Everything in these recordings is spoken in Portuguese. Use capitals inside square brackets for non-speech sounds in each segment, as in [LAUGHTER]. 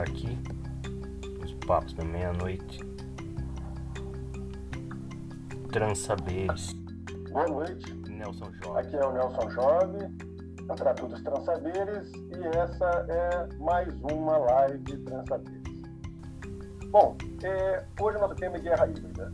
aqui, os papos da meia-noite. Transaberes. Boa noite. Nelson Jovem. Aqui é o Nelson Jovem, Trato dos Transaberes, e essa é mais uma live Transaberes. Bom, é, hoje o nosso tema é guerra híbrida.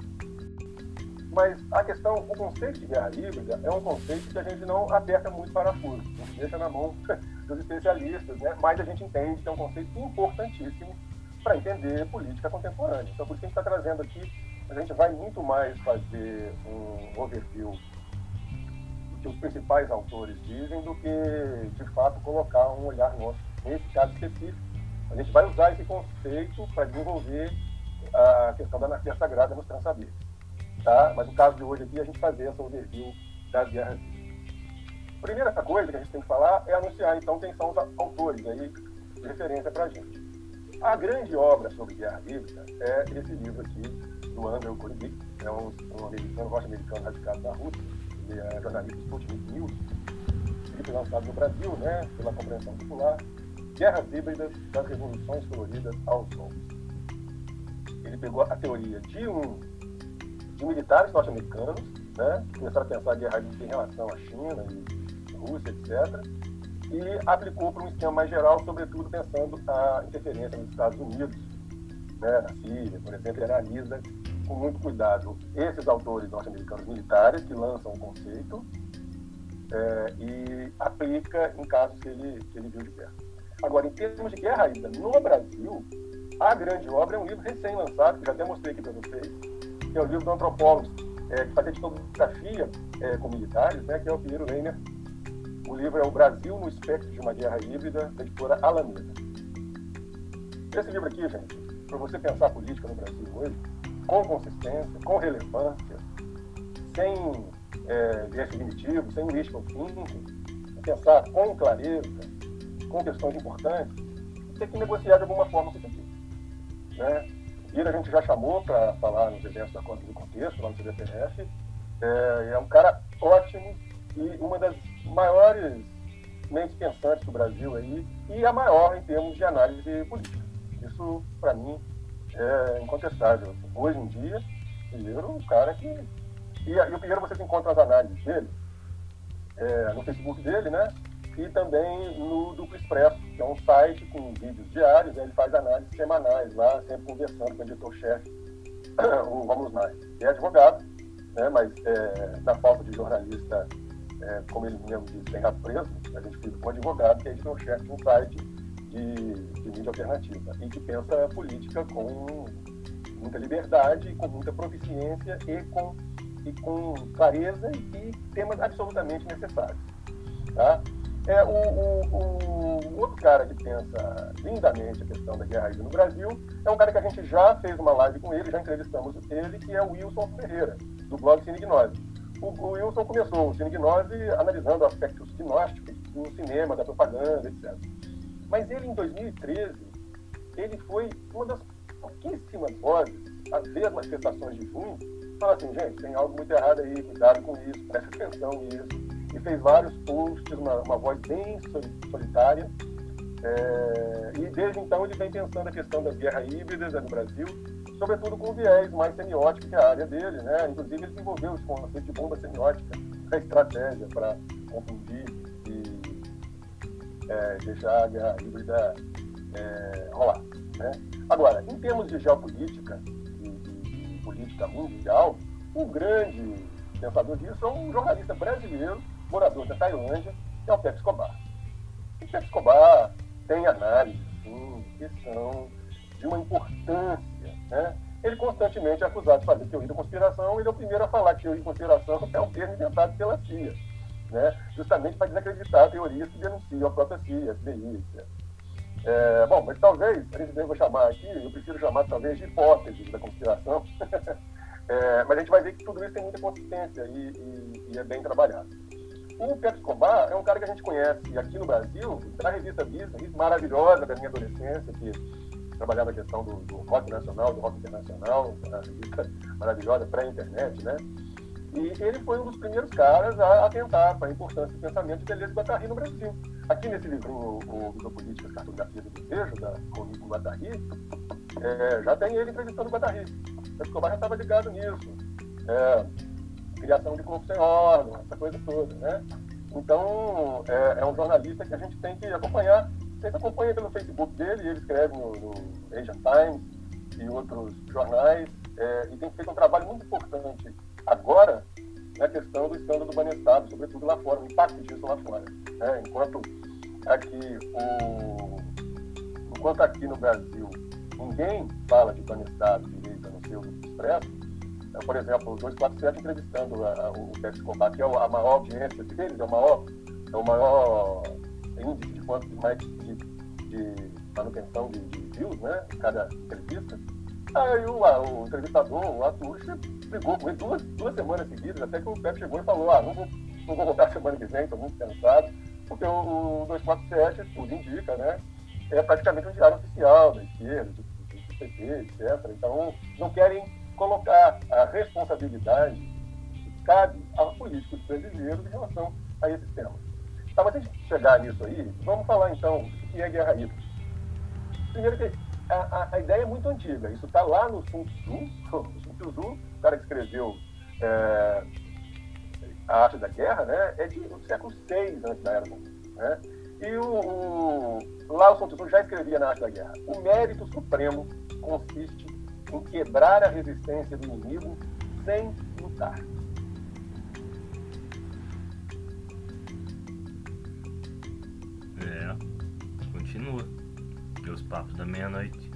Mas a questão, o conceito de guerra híbrida é um conceito que a gente não aperta muito parafuso, a gente deixa na mão [LAUGHS] dos especialistas, né? mas a gente entende que é um conceito importantíssimo para entender política contemporânea. Então, por isso que a gente está trazendo aqui, a gente vai muito mais fazer um overview do que os principais autores dizem do que, de fato, colocar um olhar nosso nesse caso específico. A gente vai usar esse conceito para desenvolver a questão da anarquia sagrada nos transaberes tá? Mas no caso de hoje aqui, a gente fazer essa overview das guerras primeira coisa que a gente tem que falar é anunciar, então, quem são os autores aí de referência para a gente. A grande obra sobre guerra híbrida é esse livro aqui, do Andrew Korbik, é um, um americano, norte-americano radicado na Rússia, ele é jornalista Sputnik News, foi lançado no Brasil, né, pela compreensão popular, Guerras Híbridas das Revoluções Coloridas aos Golpes. Ele pegou a teoria de um de militares norte-americanos, né, que começaram a pensar a guerra em relação à China e Rússia, etc., e aplicou para um esquema mais geral, sobretudo pensando a interferência nos Estados Unidos, né, na Síria, por exemplo, ele analisa com muito cuidado esses autores norte-americanos militares que lançam o conceito é, e aplica em casos que ele, que ele viu de perto. Agora, em termos de guerra híbrida no Brasil, a grande obra é um livro recém-lançado, que já até mostrei aqui para vocês, que é o livro do antropólogo, é, que fazia etnografia é, com militares, né, que é o Pinheiro Reiner. O livro é O Brasil no Espectro de uma Guerra Híbrida, da editora Alameda. Esse livro aqui, gente, para você pensar a política no Brasil hoje, com consistência, com relevância, sem é, viés cognitivo, sem wishful thinking, pensar com clareza, com questões importantes, tem que negociar de alguma forma com isso. Né? Ele a gente já chamou para falar nos eventos da Conta do Contexto, lá no CBPF. É, é um cara ótimo e uma das maiores mentes pensantes do Brasil aí, e a maior em termos de análise política. Isso, para mim, é incontestável. Hoje em dia, Pinheiro, um cara que. E, e o Pinheiro você encontra as análises dele é, no Facebook dele, né? e também no Duplo Expresso, que é um site com vídeos diários, né? ele faz análises semanais lá, sempre conversando com o editor-chefe, [COUGHS] o Vamos Mais. é advogado, né? mas é, na falta de jornalista, é, como ele mesmo diz, tem preso, a gente fica com um advogado que é editor-chefe de um site de, de mídia alternativa e que pensa política com muita liberdade, com muita proficiência e com, e com clareza e temas absolutamente necessários. Tá? É, o, o, o, outro cara que pensa lindamente a questão da guerra no Brasil é um cara que a gente já fez uma live com ele, já entrevistamos ele, que é o Wilson Ferreira, do blog Cine Gnose. O, Wilson começou o Cine Gnose analisando aspectos gnósticos do cinema, da propaganda, etc. Mas ele, em 2013, ele foi uma das pouquíssimas vozes a ver manifestações de junho, fala assim, gente, tem algo muito errado aí, cuidado com isso, preste atenção nisso e fez vários posts, uma, uma voz bem solitária. É, e desde então ele vem pensando a questão das guerras híbridas no Brasil, sobretudo com viés mais semiótico, que é a área dele. Né? Inclusive ele desenvolveu esse conceito de bomba semiótica, a estratégia para confundir e é, deixar a guerra híbrida é, rolar. Né? Agora, em termos de geopolítica e, política mundial, um grande pensador disso é um jornalista brasileiro morador da Tailândia, que é o Pepe Escobar. O Pepe Escobar tem análises, que são de uma importância. Né? Ele constantemente é acusado de fazer teoria da conspiração, ele é o primeiro a falar que teoria da conspiração é um termo inventado pela CIA, né? justamente para desacreditar teorias que denunciam a própria CIA, FBI, etc. É, bom, mas talvez, a gente deva chamar aqui, eu prefiro chamar talvez de hipóteses da conspiração, [LAUGHS] é, mas a gente vai ver que tudo isso tem muita consistência e, e, e é bem trabalhado. O Pedro Escobar é um cara que a gente conhece aqui no Brasil, da revista Vista, maravilhosa da minha adolescência, que trabalhava a questão do, do rock nacional, do rock internacional, maravilhosa pré-internet, né? E ele foi um dos primeiros caras a atentar para a importância do pensamento de Deleuze e Guattari no Brasil. Aqui nesse livrinho, o Visopolíticas, Cartografia do Desejo, da Monique Guattari, é, já tem ele entrevistando Guattari. O Escobar já estava ligado nisso. É, criação de corpo sem órgão, essa coisa toda, né? Então, é, é, um jornalista que a gente tem que acompanhar. Você acompanha pelo Facebook dele, ele escreve no, no Asian Times e outros jornais, é, e tem feito um trabalho muito importante agora na questão do escândalo do Banestado, sobretudo lá fora, o impacto disso lá fora. Né? Enquanto aqui o enquanto aqui no Brasil ninguém fala de Banestado direito a não ser o Expresso, então, por exemplo, o 247 entrevistando a, a, o Pérez Escobar, que é a maior audiência deles, é o maior, é o maior de quanto mais de, de manutenção de, de views, né? Cada entrevista. Aí o, a, o entrevistador, o Arthur, brigou com ele duas, duas semanas seguidas, até que o Pepe chegou e falou, ah, não vou, não vou voltar [LAUGHS] semana que vem, estou muito cansado, porque o, o 247, tudo indica, né? É praticamente um diário oficial da esquerda, do, do, do PT, etc. Então, não querem colocar a responsabilidade que cabe aos políticos brasileiros em relação a esse tema. Tá, mas antes de chegar nisso aí, vamos falar então o que é guerra híbrida. Primeiro que a, a, a, ideia é muito antiga, isso está lá no Sun Tzu, [LAUGHS] o Sun Tzu, o cara que escreveu é, a arte da guerra, né, é de, do século VI antes da era. Né? E o, o, lá o Sun Tzu já escrevia na arte da guerra. O mérito supremo consiste em quebrar a resistência do inimigo sem lutar. Continua. Os papos da meia-noite.